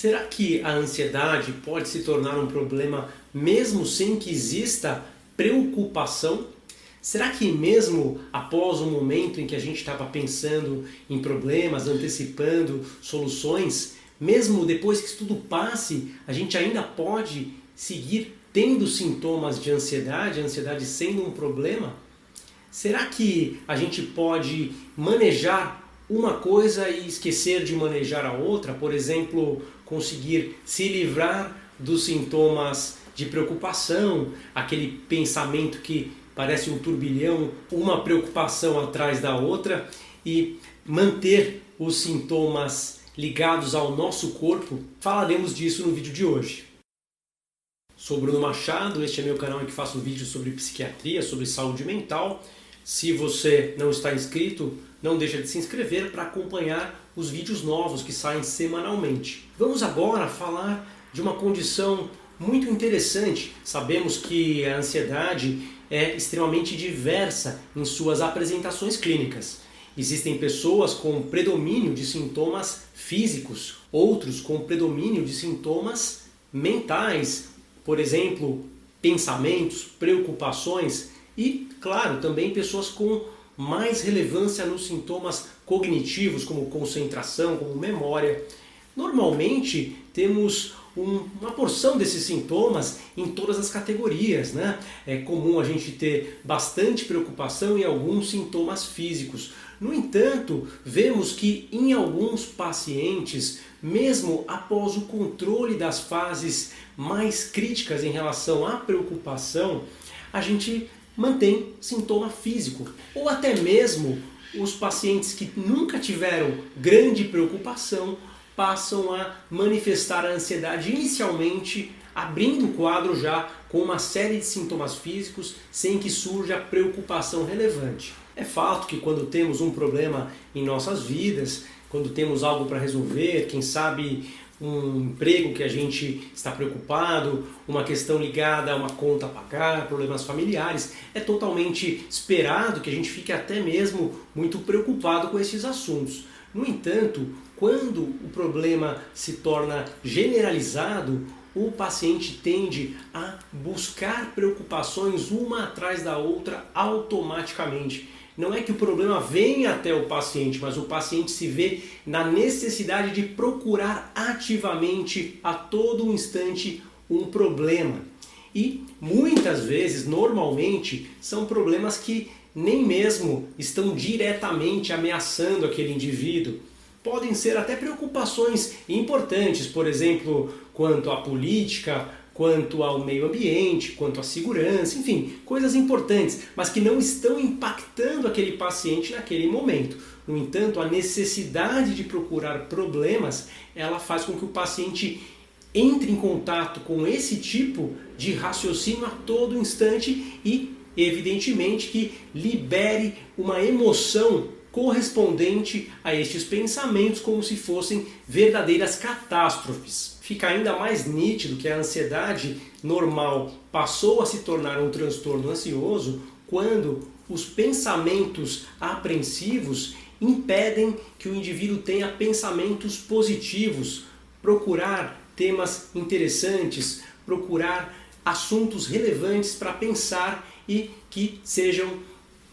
Será que a ansiedade pode se tornar um problema mesmo sem que exista preocupação? Será que mesmo após o momento em que a gente estava pensando em problemas, antecipando soluções, mesmo depois que tudo passe, a gente ainda pode seguir tendo sintomas de ansiedade, a ansiedade sendo um problema? Será que a gente pode manejar uma coisa e esquecer de manejar a outra? Por exemplo, conseguir se livrar dos sintomas de preocupação, aquele pensamento que parece um turbilhão, uma preocupação atrás da outra e manter os sintomas ligados ao nosso corpo. Falaremos disso no vídeo de hoje. Sou Bruno Machado, este é meu canal em que faço vídeos sobre psiquiatria, sobre saúde mental. Se você não está inscrito, não deixa de se inscrever para acompanhar os vídeos novos que saem semanalmente. Vamos agora falar de uma condição muito interessante. Sabemos que a ansiedade é extremamente diversa em suas apresentações clínicas. Existem pessoas com predomínio de sintomas físicos, outros com predomínio de sintomas mentais, por exemplo, pensamentos, preocupações e, claro, também pessoas com mais relevância nos sintomas cognitivos, como concentração, como memória. Normalmente temos um, uma porção desses sintomas em todas as categorias. Né? É comum a gente ter bastante preocupação em alguns sintomas físicos. No entanto, vemos que em alguns pacientes, mesmo após o controle das fases mais críticas em relação à preocupação, a gente mantém sintoma físico. Ou até mesmo os pacientes que nunca tiveram grande preocupação passam a manifestar a ansiedade inicialmente, abrindo o quadro já com uma série de sintomas físicos sem que surja preocupação relevante. É fato que quando temos um problema em nossas vidas, quando temos algo para resolver, quem sabe um emprego que a gente está preocupado, uma questão ligada a uma conta a pagar, problemas familiares, é totalmente esperado que a gente fique até mesmo muito preocupado com esses assuntos. No entanto, quando o problema se torna generalizado, o paciente tende a buscar preocupações uma atrás da outra automaticamente. Não é que o problema venha até o paciente, mas o paciente se vê na necessidade de procurar ativamente a todo instante um problema. E muitas vezes, normalmente, são problemas que nem mesmo estão diretamente ameaçando aquele indivíduo. Podem ser até preocupações importantes, por exemplo, quanto à política, quanto ao meio ambiente, quanto à segurança, enfim, coisas importantes, mas que não estão impactando aquele paciente naquele momento. No entanto, a necessidade de procurar problemas, ela faz com que o paciente entre em contato com esse tipo de raciocínio a todo instante e evidentemente que libere uma emoção correspondente a estes pensamentos como se fossem verdadeiras catástrofes. Fica ainda mais nítido que a ansiedade normal passou a se tornar um transtorno ansioso quando os pensamentos apreensivos impedem que o indivíduo tenha pensamentos positivos, procurar temas interessantes, procurar assuntos relevantes para pensar e que sejam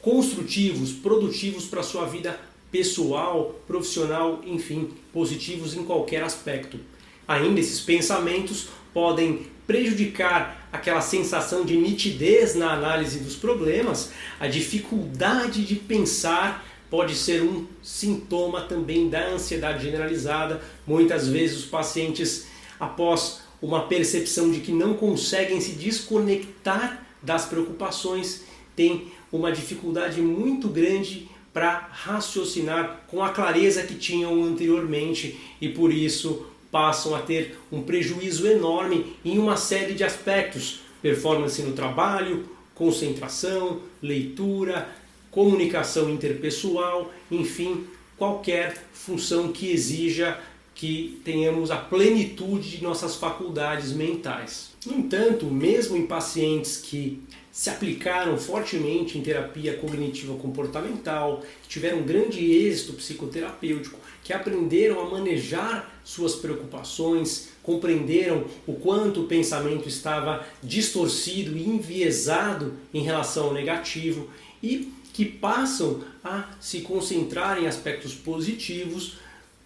construtivos, produtivos para a sua vida pessoal, profissional, enfim, positivos em qualquer aspecto. Ainda esses pensamentos podem prejudicar aquela sensação de nitidez na análise dos problemas, a dificuldade de pensar pode ser um sintoma também da ansiedade generalizada. Muitas vezes os pacientes, após uma percepção de que não conseguem se desconectar das preocupações, têm uma dificuldade muito grande para raciocinar com a clareza que tinham anteriormente e por isso passam a ter um prejuízo enorme em uma série de aspectos: performance no trabalho, concentração, leitura, comunicação interpessoal, enfim, qualquer função que exija que tenhamos a plenitude de nossas faculdades mentais. No entanto, mesmo em pacientes que se aplicaram fortemente em terapia cognitiva comportamental, que tiveram grande êxito psicoterapêutico, que aprenderam a manejar suas preocupações, compreenderam o quanto o pensamento estava distorcido e enviesado em relação ao negativo e que passam a se concentrar em aspectos positivos,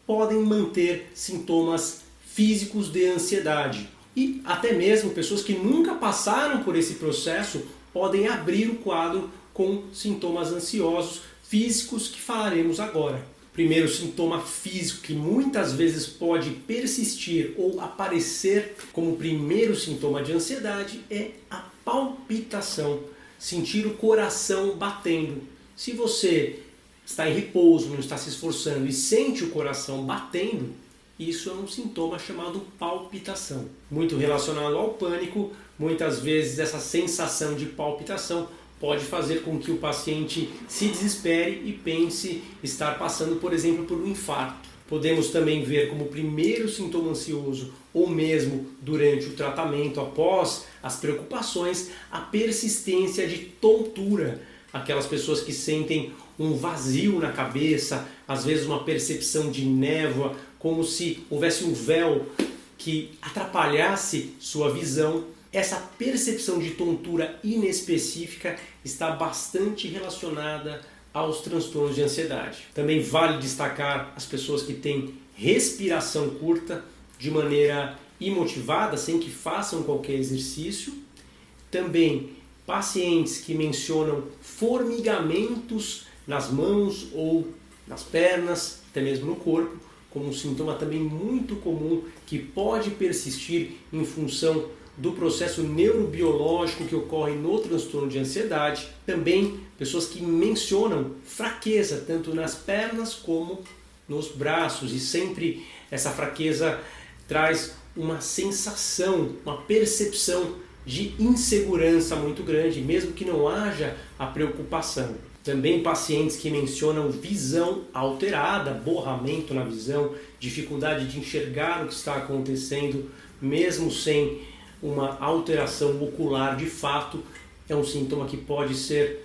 podem manter sintomas físicos de ansiedade. E até mesmo pessoas que nunca passaram por esse processo podem abrir o quadro com sintomas ansiosos físicos que falaremos agora. Primeiro sintoma físico que muitas vezes pode persistir ou aparecer como primeiro sintoma de ansiedade é a palpitação, sentir o coração batendo. Se você está em repouso, não está se esforçando e sente o coração batendo, isso é um sintoma chamado palpitação. Muito relacionado ao pânico, muitas vezes essa sensação de palpitação pode fazer com que o paciente se desespere e pense estar passando, por exemplo, por um infarto. Podemos também ver como primeiro sintoma ansioso, ou mesmo durante o tratamento, após as preocupações, a persistência de tontura. Aquelas pessoas que sentem um vazio na cabeça, às vezes uma percepção de névoa, como se houvesse um véu que atrapalhasse sua visão. Essa percepção de tontura inespecífica está bastante relacionada aos transtornos de ansiedade. Também vale destacar as pessoas que têm respiração curta de maneira imotivada, sem que façam qualquer exercício. Também pacientes que mencionam formigamentos nas mãos ou nas pernas, até mesmo no corpo, como um sintoma também muito comum que pode persistir em função do processo neurobiológico que ocorre no transtorno de ansiedade. Também pessoas que mencionam fraqueza tanto nas pernas como nos braços e sempre essa fraqueza traz uma sensação, uma percepção de insegurança muito grande, mesmo que não haja a preocupação. Também pacientes que mencionam visão alterada, borramento na visão, dificuldade de enxergar o que está acontecendo, mesmo sem uma alteração ocular de fato, é um sintoma que pode ser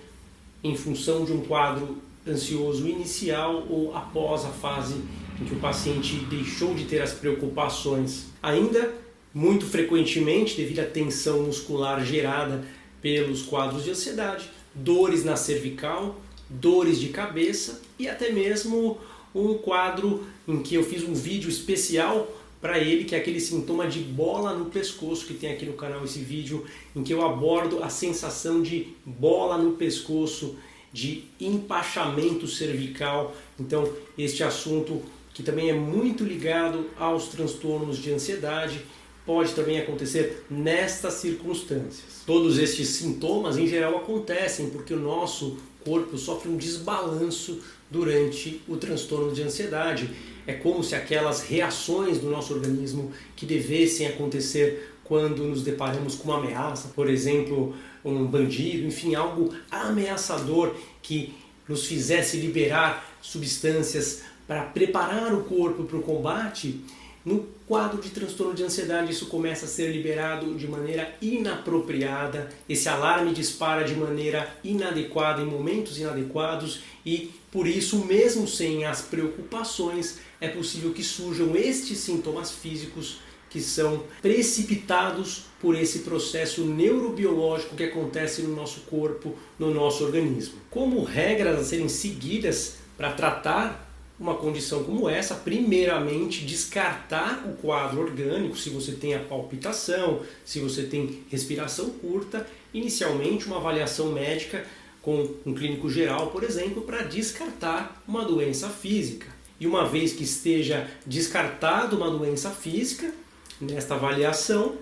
em função de um quadro ansioso inicial ou após a fase em que o paciente deixou de ter as preocupações. Ainda, muito frequentemente, devido à tensão muscular gerada pelos quadros de ansiedade, dores na cervical, dores de cabeça e até mesmo um quadro em que eu fiz um vídeo especial para ele, que é aquele sintoma de bola no pescoço que tem aqui no canal esse vídeo, em que eu abordo a sensação de bola no pescoço, de empachamento cervical. Então, este assunto que também é muito ligado aos transtornos de ansiedade pode também acontecer nestas circunstâncias. Todos estes sintomas em geral acontecem porque o nosso corpo sofre um desbalanço durante o transtorno de ansiedade. É como se aquelas reações do nosso organismo que devessem acontecer quando nos deparamos com uma ameaça, por exemplo, um bandido, enfim, algo ameaçador que nos fizesse liberar substâncias para preparar o corpo para o combate, no quadro de transtorno de ansiedade, isso começa a ser liberado de maneira inapropriada, esse alarme dispara de maneira inadequada, em momentos inadequados, e por isso, mesmo sem as preocupações, é possível que surjam estes sintomas físicos que são precipitados por esse processo neurobiológico que acontece no nosso corpo, no nosso organismo. Como regras a serem seguidas para tratar uma condição como essa, primeiramente descartar o quadro orgânico, se você tem a palpitação, se você tem respiração curta, inicialmente uma avaliação médica com um clínico geral, por exemplo, para descartar uma doença física. E uma vez que esteja descartado uma doença física, nesta avaliação,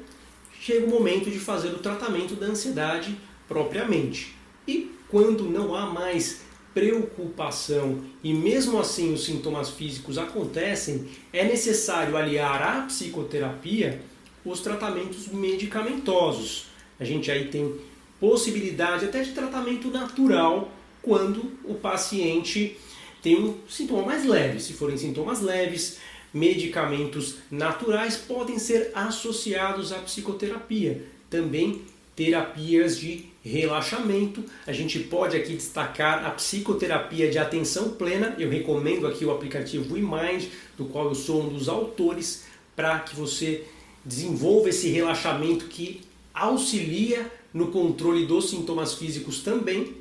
chega o momento de fazer o tratamento da ansiedade propriamente. E quando não há mais preocupação e mesmo assim os sintomas físicos acontecem, é necessário aliar à psicoterapia os tratamentos medicamentosos. A gente aí tem possibilidade até de tratamento natural quando o paciente tem um sintoma mais leve. Se forem sintomas leves, medicamentos naturais podem ser associados à psicoterapia. Também terapias de relaxamento. A gente pode aqui destacar a psicoterapia de atenção plena. Eu recomendo aqui o aplicativo WeMind, do qual eu sou um dos autores, para que você desenvolva esse relaxamento que auxilia no controle dos sintomas físicos também.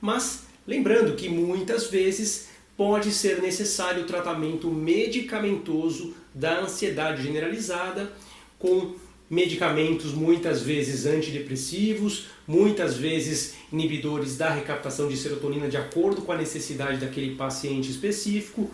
Mas lembrando que muitas vezes pode ser necessário o tratamento medicamentoso da ansiedade generalizada com medicamentos muitas vezes antidepressivos, muitas vezes inibidores da recaptação de serotonina de acordo com a necessidade daquele paciente específico,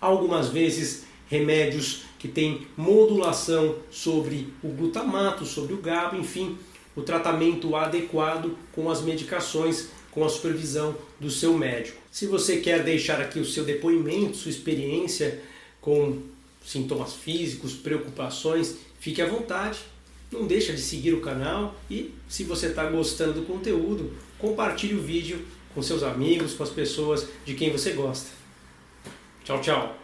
algumas vezes remédios que têm modulação sobre o glutamato, sobre o GABA, enfim, o tratamento adequado com as medicações, com a supervisão do seu médico. Se você quer deixar aqui o seu depoimento, sua experiência com sintomas físicos, preocupações, fique à vontade. Não deixa de seguir o canal e se você está gostando do conteúdo, compartilhe o vídeo com seus amigos, com as pessoas de quem você gosta. Tchau, tchau!